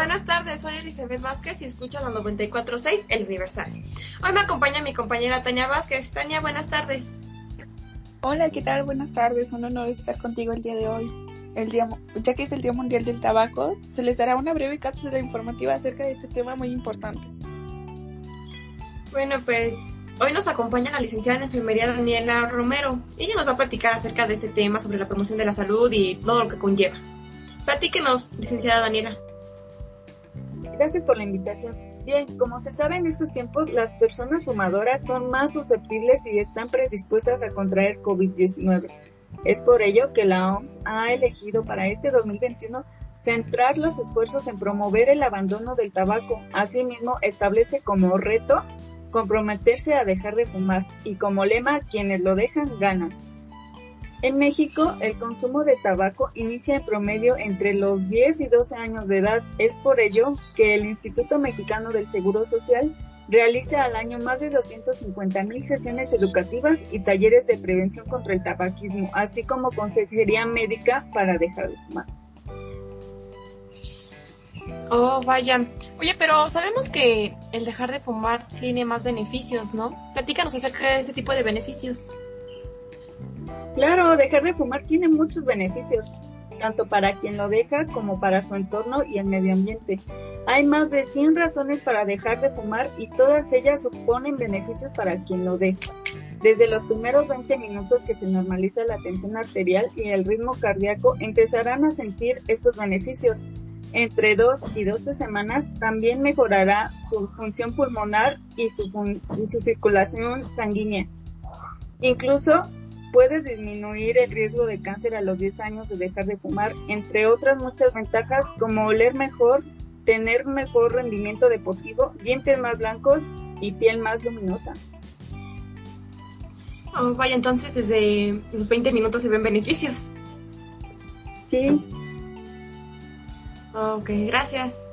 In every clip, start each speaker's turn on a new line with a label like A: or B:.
A: Buenas tardes, soy Elizabeth Vázquez y escucho la 94.6 El Universal. Hoy me acompaña mi compañera Tania Vázquez. Tania, buenas tardes.
B: Hola, ¿qué tal? Buenas tardes. Un honor estar contigo el día de hoy. El día, ya que es el Día Mundial del Tabaco, se les dará una breve cápsula informativa acerca de este tema muy importante.
A: Bueno, pues hoy nos acompaña la licenciada en enfermería Daniela Romero. Ella nos va a platicar acerca de este tema sobre la promoción de la salud y todo lo que conlleva. Platíquenos, licenciada Daniela.
C: Gracias por la invitación. Bien, como se sabe en estos tiempos, las personas fumadoras son más susceptibles y están predispuestas a contraer COVID-19. Es por ello que la OMS ha elegido para este 2021 centrar los esfuerzos en promover el abandono del tabaco. Asimismo, establece como reto comprometerse a dejar de fumar y como lema quienes lo dejan ganan. En México, el consumo de tabaco inicia en promedio entre los 10 y 12 años de edad. Es por ello que el Instituto Mexicano del Seguro Social realiza al año más de 250 mil sesiones educativas y talleres de prevención contra el tabaquismo, así como consejería médica para dejar de fumar.
A: Oh, vaya. Oye, pero sabemos que el dejar de fumar tiene más beneficios, ¿no? Platícanos acerca de ese tipo de beneficios.
C: Claro, dejar de fumar tiene muchos beneficios, tanto para quien lo deja como para su entorno y el medio ambiente. Hay más de 100 razones para dejar de fumar y todas ellas suponen beneficios para quien lo deja. Desde los primeros 20 minutos que se normaliza la tensión arterial y el ritmo cardíaco empezarán a sentir estos beneficios. Entre 2 y 12 semanas también mejorará su función pulmonar y su, su circulación sanguínea. Incluso Puedes disminuir el riesgo de cáncer a los 10 años de dejar de fumar, entre otras muchas ventajas como oler mejor, tener mejor rendimiento deportivo, dientes más blancos y piel más luminosa.
A: Oh, vaya, entonces desde los 20 minutos se ven beneficios.
C: Sí.
A: Ok, gracias.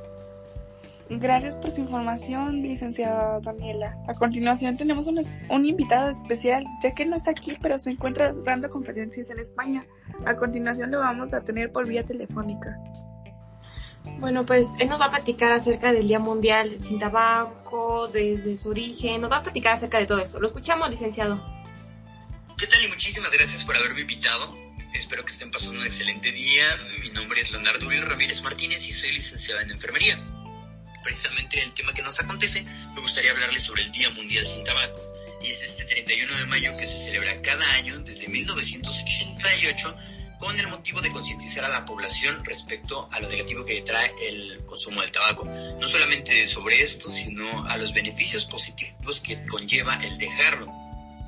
B: Gracias por su información, licenciada Daniela. A continuación tenemos un, un, invitado especial, ya que no está aquí, pero se encuentra dando conferencias en España. A continuación lo vamos a tener por vía telefónica.
A: Bueno, pues él nos va a platicar acerca del Día Mundial sin Tabaco, desde su origen, nos va a platicar acerca de todo esto. Lo escuchamos, licenciado.
D: ¿Qué tal y muchísimas gracias por haberme invitado? Espero que estén pasando un excelente día. Mi nombre es Leonardo Will Ramírez Martínez y soy licenciado en enfermería precisamente el tema que nos acontece, me gustaría hablarles sobre el Día Mundial sin Tabaco. Y es este 31 de mayo que se celebra cada año desde 1988 con el motivo de concientizar a la población respecto a lo negativo que trae el consumo del tabaco. No solamente sobre esto, sino a los beneficios positivos que conlleva el dejarlo.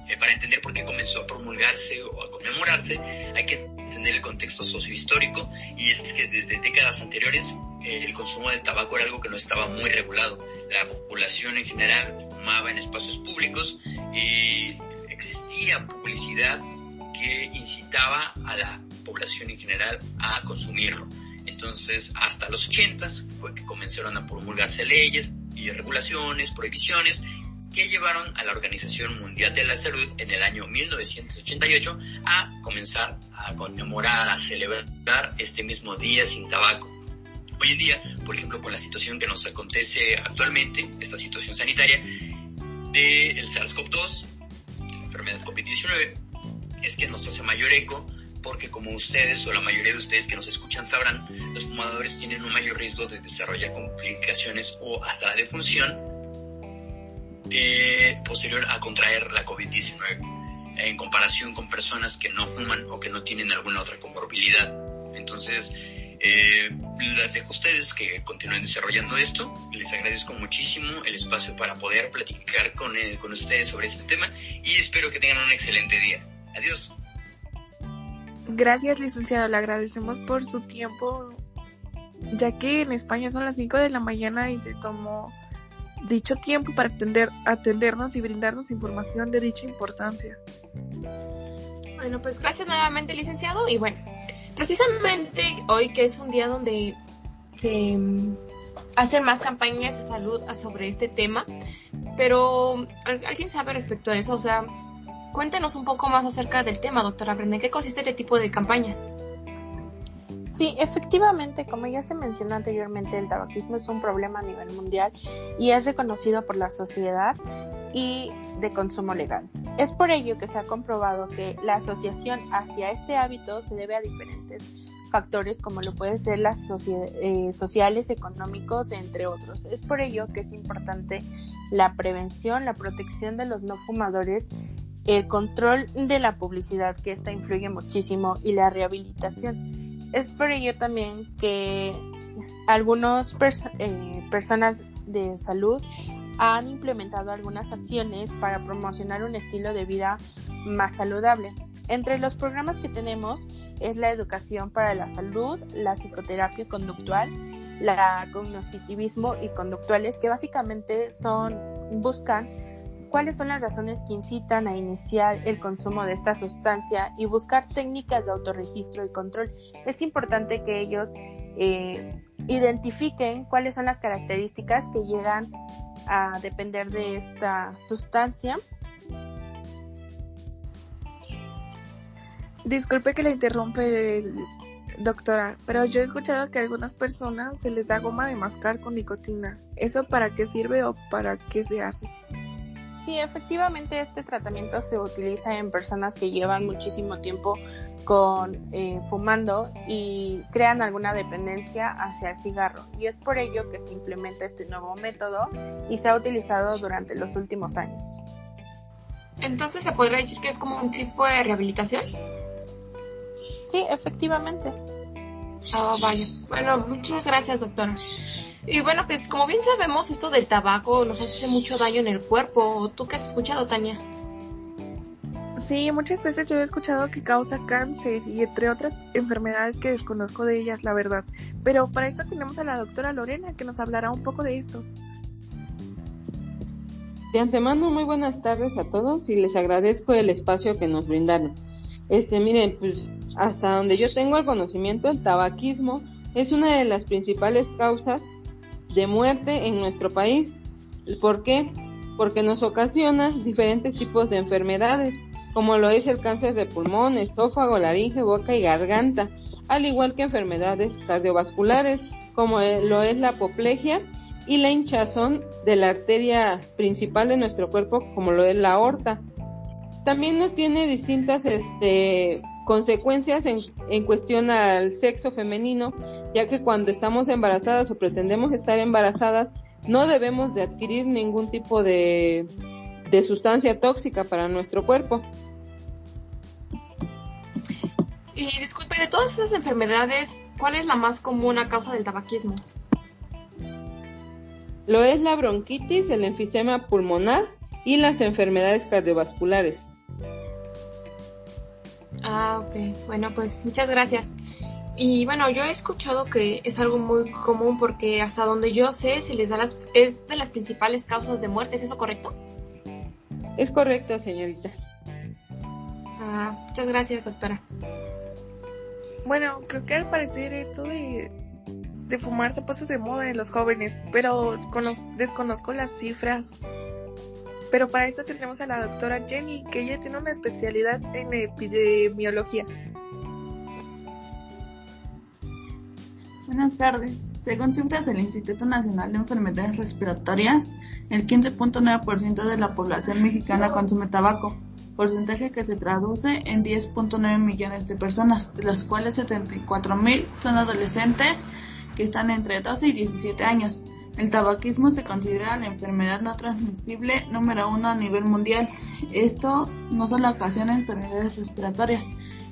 D: Eh, para entender por qué comenzó a promulgarse o a conmemorarse, hay que entender el contexto sociohistórico y es que desde décadas anteriores el consumo de tabaco era algo que no estaba muy regulado. La población en general fumaba en espacios públicos y existía publicidad que incitaba a la población en general a consumirlo. Entonces, hasta los 80 fue que comenzaron a promulgarse leyes y regulaciones, prohibiciones, que llevaron a la Organización Mundial de la Salud en el año 1988 a comenzar a conmemorar, a celebrar este mismo día sin tabaco. Hoy en día, por ejemplo, con la situación que nos acontece actualmente, esta situación sanitaria del SARS-CoV-2, la enfermedad COVID-19, es que nos hace mayor eco porque como ustedes o la mayoría de ustedes que nos escuchan sabrán, los fumadores tienen un mayor riesgo de desarrollar complicaciones o hasta la defunción eh, posterior a contraer la COVID-19 en comparación con personas que no fuman o que no tienen alguna otra comorbilidad. Entonces, eh, les dejo a ustedes que continúen desarrollando esto. Les agradezco muchísimo el espacio para poder platicar con, eh, con ustedes sobre este tema y espero que tengan un excelente día. Adiós.
B: Gracias, licenciado. Le agradecemos por su tiempo, ya que en España son las 5 de la mañana y se tomó dicho tiempo para atender, atendernos y brindarnos información de dicha importancia.
A: Bueno, pues gracias nuevamente, licenciado. Y bueno, precisamente hoy que es un día donde se mm, hacen más campañas de salud sobre este tema, pero ¿alguien sabe respecto a eso? O sea, cuéntenos un poco más acerca del tema, doctora Brenda. ¿Qué consiste este tipo de campañas?
E: Sí, efectivamente, como ya se mencionó anteriormente, el tabaquismo es un problema a nivel mundial y es reconocido por la sociedad y de consumo legal. Es por ello que se ha comprobado que la asociación hacia este hábito se debe a diferentes factores como lo puede ser las eh, sociales, económicos, entre otros. Es por ello que es importante la prevención, la protección de los no fumadores, el control de la publicidad, que esta influye muchísimo, y la rehabilitación. Es por ello también que algunas eh, personas de salud han implementado algunas acciones para promocionar un estilo de vida más saludable. Entre los programas que tenemos es la educación para la salud, la psicoterapia conductual, la cognitivismo y conductuales, que básicamente son, buscan cuáles son las razones que incitan a iniciar el consumo de esta sustancia y buscar técnicas de autorregistro y control. Es importante que ellos eh, identifiquen cuáles son las características que llegan a depender de esta sustancia.
B: Disculpe que le interrumpe, doctora, pero yo he escuchado que a algunas personas se les da goma de mascar con nicotina. ¿Eso para qué sirve o para qué se hace?
E: Sí, efectivamente este tratamiento se utiliza en personas que llevan muchísimo tiempo con eh, fumando y crean alguna dependencia hacia el cigarro y es por ello que se implementa este nuevo método y se ha utilizado durante los últimos años.
A: Entonces se podría decir que es como un tipo de rehabilitación.
E: Sí, efectivamente.
A: Oh, vaya. Bueno, muchas gracias, doctora. Y bueno, pues como bien sabemos, esto del tabaco nos hace mucho daño en el cuerpo. ¿Tú qué has escuchado, Tania?
B: Sí, muchas veces yo he escuchado que causa cáncer y entre otras enfermedades que desconozco de ellas, la verdad. Pero para esto tenemos a la doctora Lorena que nos hablará un poco de esto.
F: De antemano, muy buenas tardes a todos y les agradezco el espacio que nos brindaron. Este, miren, pues hasta donde yo tengo el conocimiento, el tabaquismo es una de las principales causas de muerte en nuestro país. ¿Por qué? Porque nos ocasiona diferentes tipos de enfermedades, como lo es el cáncer de pulmón, estófago, laringe, boca y garganta, al igual que enfermedades cardiovasculares, como lo es la apoplejia y la hinchazón de la arteria principal de nuestro cuerpo, como lo es la aorta. También nos tiene distintas este, consecuencias en, en cuestión al sexo femenino, ya que cuando estamos embarazadas o pretendemos estar embarazadas, no debemos de adquirir ningún tipo de, de sustancia tóxica para nuestro cuerpo.
A: Y disculpe, de todas esas enfermedades, ¿cuál es la más común a causa del tabaquismo?
F: Lo es la bronquitis, el enfisema pulmonar y las enfermedades cardiovasculares.
A: Ah, ok. Bueno, pues muchas gracias. Y bueno, yo he escuchado que es algo muy común porque hasta donde yo sé se les da las es de las principales causas de muerte, ¿es eso correcto?
F: Es correcto, señorita.
A: Ah, muchas gracias, doctora.
B: Bueno, creo que al parecer esto de, de fumar se puso de moda en los jóvenes, pero desconozco las cifras pero para esto tenemos a la doctora Jenny, que ella tiene una especialidad en epidemiología.
G: Buenas tardes. Según cifras del Instituto Nacional de Enfermedades Respiratorias, el 15.9% de la población mexicana consume tabaco, porcentaje que se traduce en 10.9 millones de personas, de las cuales 74.000 son adolescentes que están entre 12 y 17 años. El tabaquismo se considera la enfermedad no transmisible número uno a nivel mundial. Esto no solo ocasiona enfermedades respiratorias,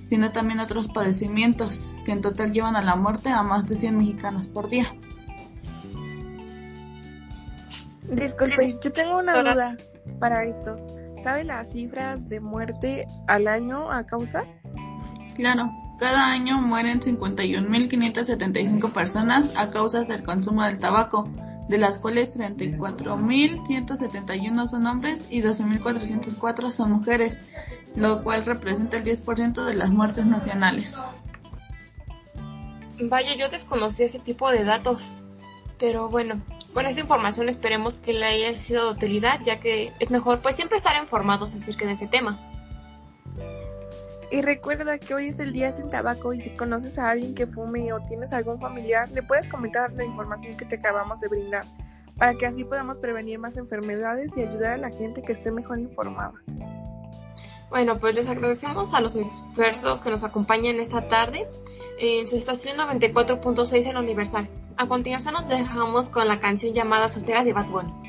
G: sino también otros padecimientos que en total llevan a la muerte a más de 100 mexicanos por día.
B: Disculpe, yo tengo una duda para esto. ¿Sabe las cifras de muerte al año a causa?
G: Claro, cada año mueren 51.575 personas a causa del consumo del tabaco de las cuales 34.171 son hombres y 12.404 son mujeres, lo cual representa el 10% de las muertes nacionales.
A: Vaya, yo desconocí ese tipo de datos, pero bueno, con esta información esperemos que le haya sido de utilidad, ya que es mejor pues siempre estar informados acerca de ese tema.
B: Y recuerda que hoy es el día sin tabaco y si conoces a alguien que fume o tienes algún familiar, le puedes comentar la información que te acabamos de brindar para que así podamos prevenir más enfermedades y ayudar a la gente que esté mejor informada.
A: Bueno, pues les agradecemos a los expertos que nos acompañan esta tarde en su estación 94.6 en Universal. A continuación nos dejamos con la canción llamada Soltera de Bad Bunny.